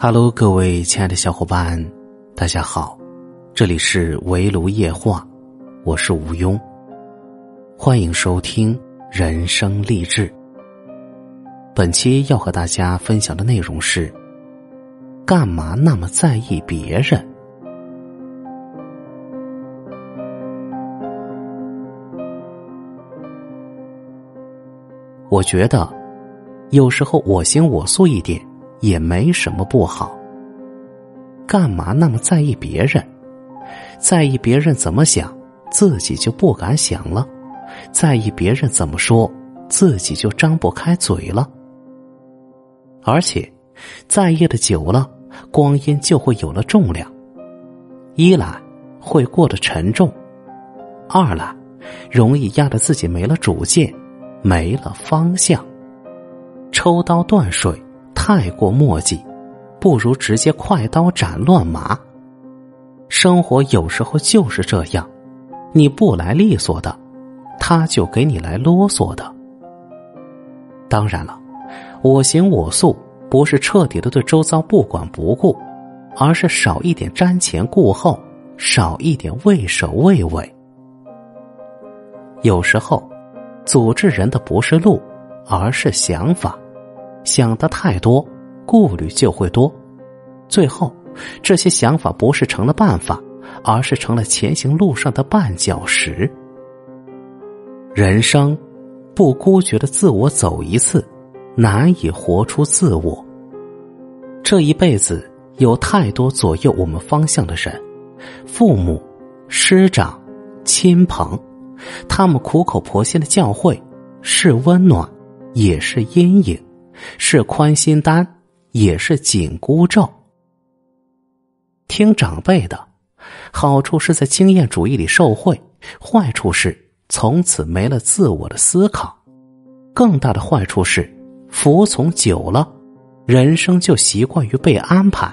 Hello，各位亲爱的小伙伴，大家好，这里是围炉夜话，我是吴庸，欢迎收听人生励志。本期要和大家分享的内容是：干嘛那么在意别人？我觉得，有时候我行我素一点。也没什么不好。干嘛那么在意别人？在意别人怎么想，自己就不敢想了；在意别人怎么说，自己就张不开嘴了。而且，在意的久了，光阴就会有了重量。一来会过得沉重，二来容易压得自己没了主见，没了方向，抽刀断水。太过墨迹，不如直接快刀斩乱麻。生活有时候就是这样，你不来利索的，他就给你来啰嗦的。当然了，我行我素不是彻底的对周遭不管不顾，而是少一点瞻前顾后，少一点畏首畏尾。有时候，阻滞人的不是路，而是想法。想的太多，顾虑就会多，最后这些想法不是成了办法，而是成了前行路上的绊脚石。人生不孤绝的自我走一次，难以活出自我。这一辈子有太多左右我们方向的人，父母、师长、亲朋，他们苦口婆心的教诲，是温暖，也是阴影。是宽心丹，也是紧箍咒。听长辈的，好处是在经验主义里受惠，坏处是从此没了自我的思考。更大的坏处是，服从久了，人生就习惯于被安排，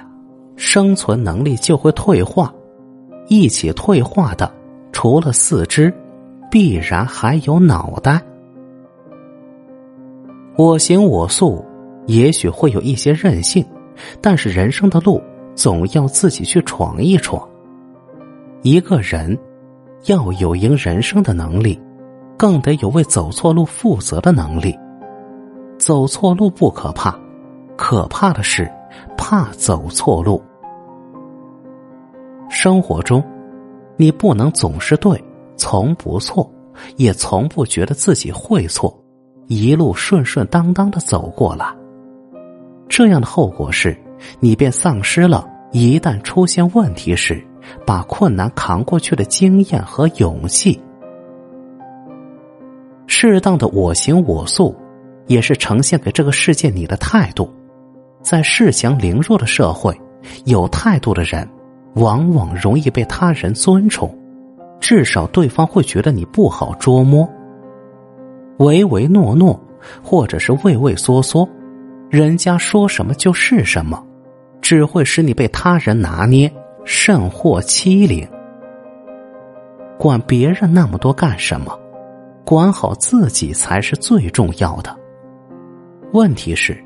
生存能力就会退化。一起退化的，除了四肢，必然还有脑袋。我行我素，也许会有一些任性，但是人生的路总要自己去闯一闯。一个人要有赢人生的能力，更得有为走错路负责的能力。走错路不可怕，可怕的是怕走错路。生活中，你不能总是对，从不错，也从不觉得自己会错。一路顺顺当当的走过了，这样的后果是，你便丧失了一旦出现问题时把困难扛过去的经验和勇气。适当的我行我素，也是呈现给这个世界你的态度。在恃强凌弱的社会，有态度的人往往容易被他人尊崇，至少对方会觉得你不好捉摸。唯唯诺诺，或者是畏畏缩缩，人家说什么就是什么，只会使你被他人拿捏，甚或欺凌。管别人那么多干什么？管好自己才是最重要的。问题是，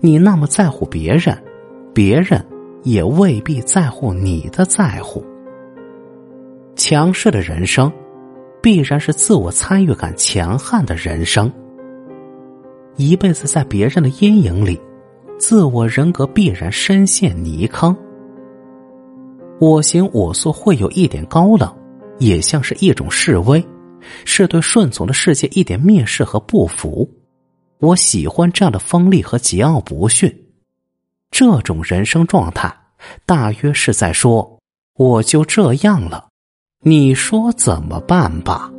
你那么在乎别人，别人也未必在乎你的在乎。强势的人生。必然是自我参与感强悍的人生，一辈子在别人的阴影里，自我人格必然深陷泥坑。我行我素会有一点高冷，也像是一种示威，是对顺从的世界一点蔑视和不服。我喜欢这样的锋利和桀骜不驯，这种人生状态，大约是在说我就这样了。你说怎么办吧？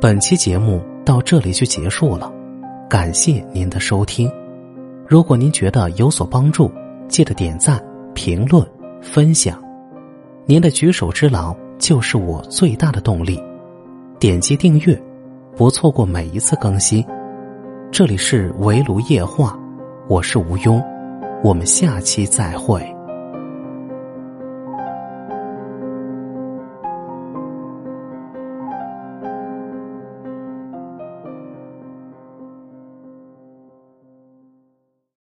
本期节目到这里就结束了，感谢您的收听。如果您觉得有所帮助，记得点赞、评论、分享。您的举手之劳就是我最大的动力。点击订阅，不错过每一次更新。这里是围炉夜话。我是吴庸，我们下期再会。